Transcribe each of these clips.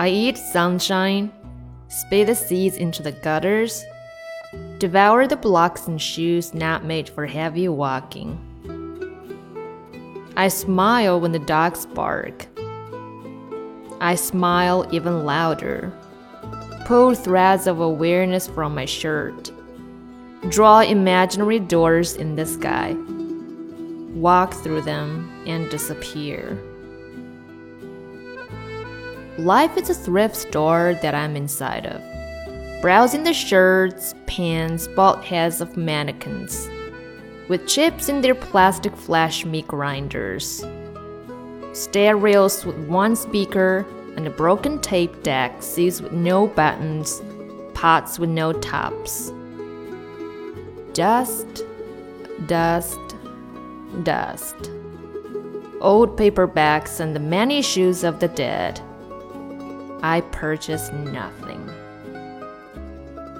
I eat sunshine, spit the seeds into the gutters, devour the blocks and shoes not made for heavy walking. I smile when the dogs bark. I smile even louder. Pull threads of awareness from my shirt. Draw imaginary doors in the sky. Walk through them and disappear. Life is a thrift store that I'm inside of, browsing the shirts, pants, bald heads of mannequins, with chips in their plastic flash meat grinders, stereos with one speaker, and a broken tape deck seats with no buttons, pots with no tops. Dust, dust, dust. Old paperbacks and the many shoes of the dead. I purchase nothing.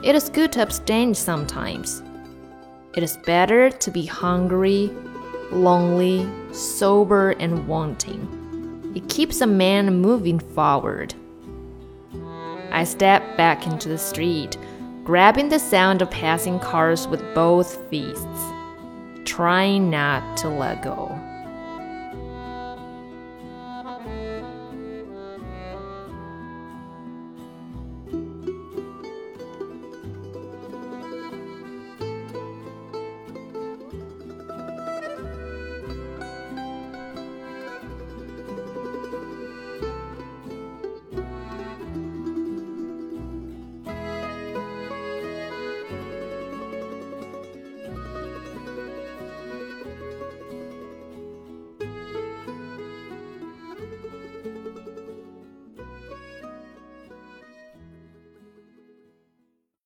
It is good to abstain sometimes. It is better to be hungry, lonely, sober, and wanting. It keeps a man moving forward. I step back into the street, grabbing the sound of passing cars with both fists, trying not to let go.